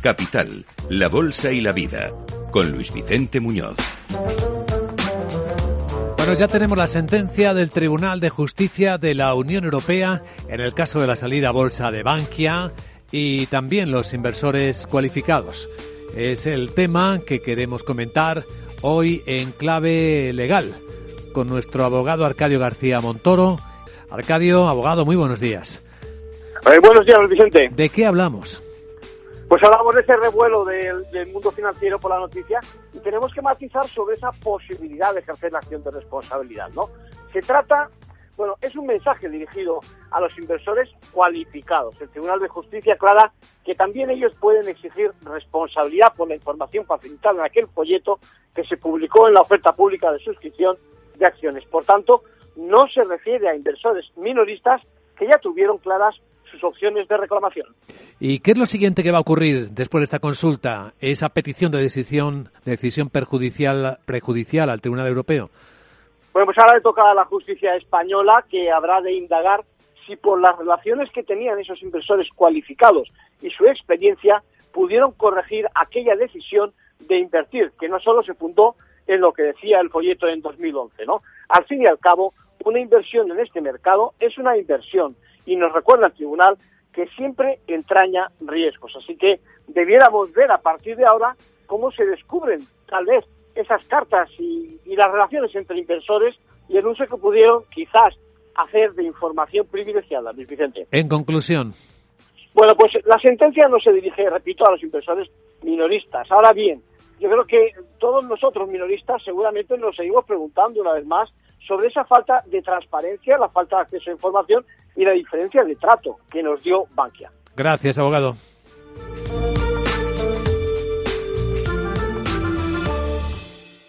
Capital, la Bolsa y la Vida, con Luis Vicente Muñoz. Bueno, ya tenemos la sentencia del Tribunal de Justicia de la Unión Europea en el caso de la salida a bolsa de Bankia y también los inversores cualificados. Es el tema que queremos comentar hoy en clave legal con nuestro abogado Arcadio García Montoro. Arcadio, abogado, muy buenos días. Eh, buenos días, Vicente. ¿De qué hablamos? Pues hablamos de ese revuelo del, del, mundo financiero por la noticia y tenemos que matizar sobre esa posibilidad de ejercer la acción de responsabilidad, ¿no? Se trata, bueno, es un mensaje dirigido a los inversores cualificados. El Tribunal de Justicia aclara que también ellos pueden exigir responsabilidad por la información facilitada en aquel folleto que se publicó en la oferta pública de suscripción de acciones. Por tanto, no se refiere a inversores minoristas que ya tuvieron claras sus opciones de reclamación. ¿Y qué es lo siguiente que va a ocurrir después de esta consulta? Esa petición de decisión, de decisión perjudicial, prejudicial al Tribunal Europeo. Bueno, pues ahora le toca a la justicia española que habrá de indagar si por las relaciones que tenían esos inversores cualificados y su experiencia pudieron corregir aquella decisión de invertir, que no solo se fundó en lo que decía el folleto en 2011, ¿no? Al fin y al cabo, una inversión en este mercado es una inversión y nos recuerda el tribunal que siempre entraña riesgos. Así que debiéramos ver a partir de ahora cómo se descubren tal vez esas cartas y, y las relaciones entre inversores y el uso que pudieron quizás hacer de información privilegiada, Luis Vicente. En conclusión. Bueno, pues la sentencia no se dirige, repito, a los inversores minoristas. Ahora bien, yo creo que todos nosotros minoristas seguramente nos seguimos preguntando una vez más sobre esa falta de transparencia, la falta de acceso a información y la diferencia de trato que nos dio Bankia. Gracias, abogado.